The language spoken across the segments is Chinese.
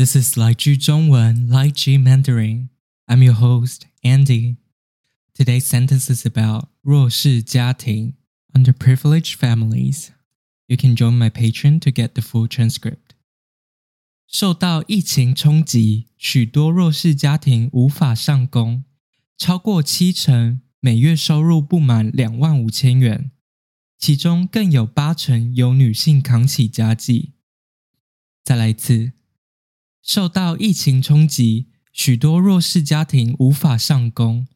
This is 来句中文 Lai Ji Mandarin. I'm your host, Andy. Today's sentence is about 弱势家庭 underprivileged families. You can join my Patreon to get the full transcript. 受到疫情冲击，许多弱势家庭无法上工，超过七成每月收入不满两万五千元，其中更有八成由女性扛起家计。再来一次， 受到疫情冲击，许多弱势家庭无法上工，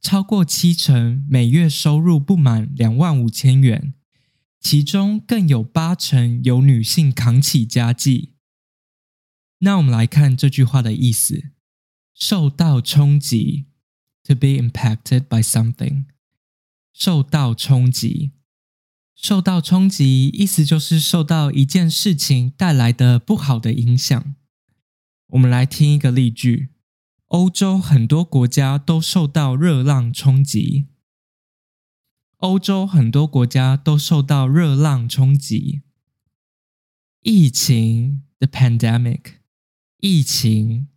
超过七成每月收入不满两万五千元，其中更有八成由女性扛起家计。那我们来看这句话的意思：受到冲击，to be impacted by something。受到冲击，受到冲击，意思就是受到一件事情带来的不好的影响。我们来听一个例句：欧洲很多国家都受到热浪冲击。欧洲很多国家都受到热浪冲击。疫情，the pandemic。疫情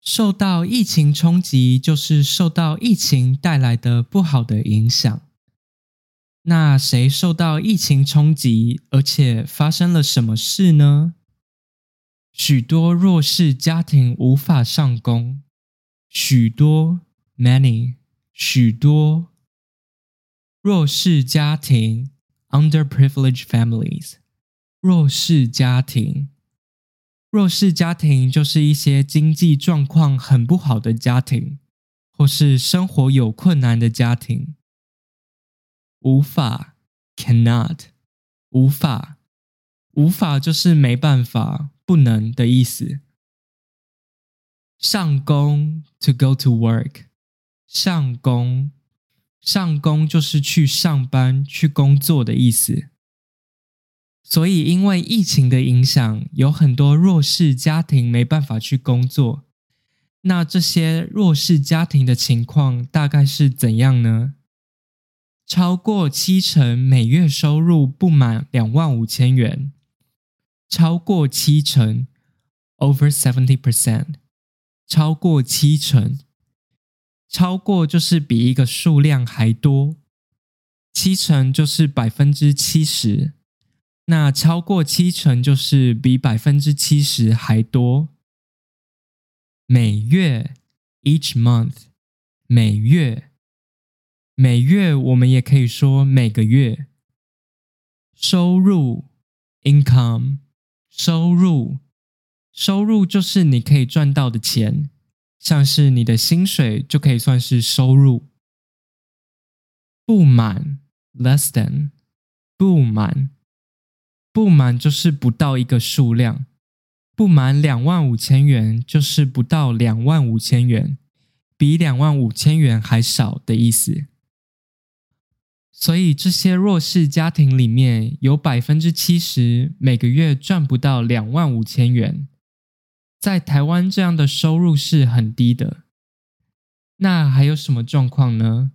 受到疫情冲击，就是受到疫情带来的不好的影响。那谁受到疫情冲击，而且发生了什么事呢？许多弱势家庭无法上工，许多 many 许多弱势家庭 underprivileged families 弱势家庭。弱势家庭就是一些经济状况很不好的家庭，或是生活有困难的家庭。无法 cannot 无法无法就是没办法不能的意思。上工 to go to work 上工上工就是去上班去工作的意思。所以，因为疫情的影响，有很多弱势家庭没办法去工作。那这些弱势家庭的情况大概是怎样呢？超过七成每月收入不满两万五千元。超过七成，over seventy percent。超过七成，超过就是比一个数量还多。七成就是百分之七十。那超过七成就是比百分之七十还多。每月，each month，每月，每月我们也可以说每个月。收入，income，收入，收入就是你可以赚到的钱，像是你的薪水就可以算是收入。不满，less than，不满。不满就是不到一个数量，不满两万五千元就是不到两万五千元，比两万五千元还少的意思。所以这些弱势家庭里面有百分之七十每个月赚不到两万五千元，在台湾这样的收入是很低的。那还有什么状况呢？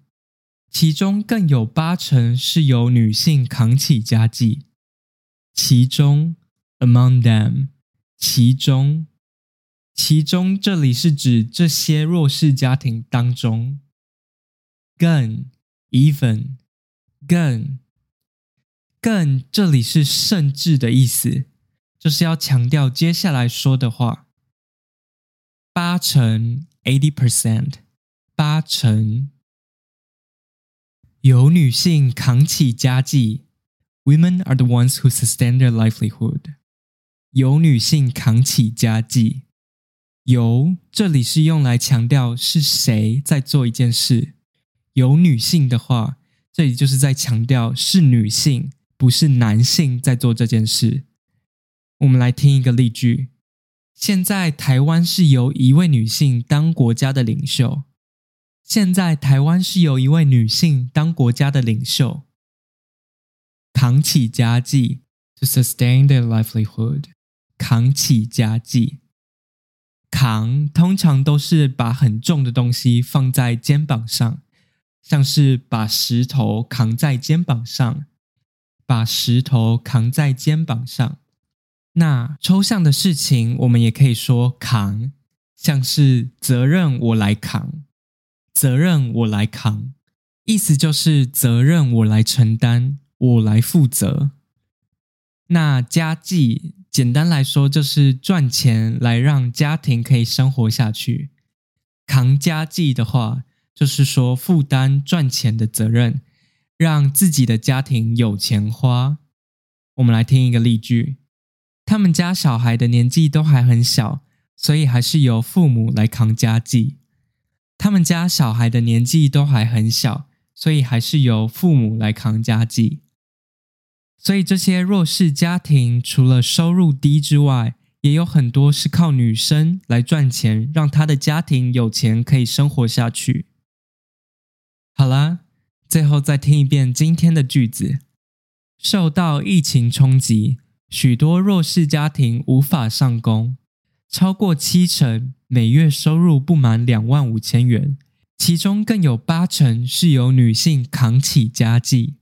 其中更有八成是由女性扛起家计。其中，among them，其中，其中，这里是指这些弱势家庭当中。更，even，更，更，这里是甚至的意思，就是要强调接下来说的话。八成，eighty percent，八成，由女性扛起家计。Women are the ones who sustain their livelihood。由女性扛起家计。由这里是用来强调是谁在做一件事。有女性的话，这里就是在强调是女性，不是男性在做这件事。我们来听一个例句：现在台湾是由一位女性当国家的领袖。现在台湾是由一位女性当国家的领袖。扛起家计，to sustain their livelihood。扛起家计，扛通常都是把很重的东西放在肩膀上，像是把石头扛在肩膀上，把石头扛在肩膀上。那抽象的事情，我们也可以说扛，像是责任我来扛，责任我来扛，意思就是责任我来承担，我来负责。那家计，简单来说就是赚钱来让家庭可以生活下去。扛家计的话，就是说负担赚钱的责任，让自己的家庭有钱花。我们来听一个例句。他们家小孩的年纪都还很小，所以还是由父母来扛家计。他们家小孩的年纪都还很小，所以还是由父母来扛家计。所以这些弱势家庭除了收入低之外，也有很多是靠女生来赚钱，让他的家庭有钱可以生活下去。好啦，最后再听一遍今天的句子：受到疫情冲击。许多弱势家庭无法上工，超过七成每月收入不满两万五千元，其中更有八成是由女性扛起家计。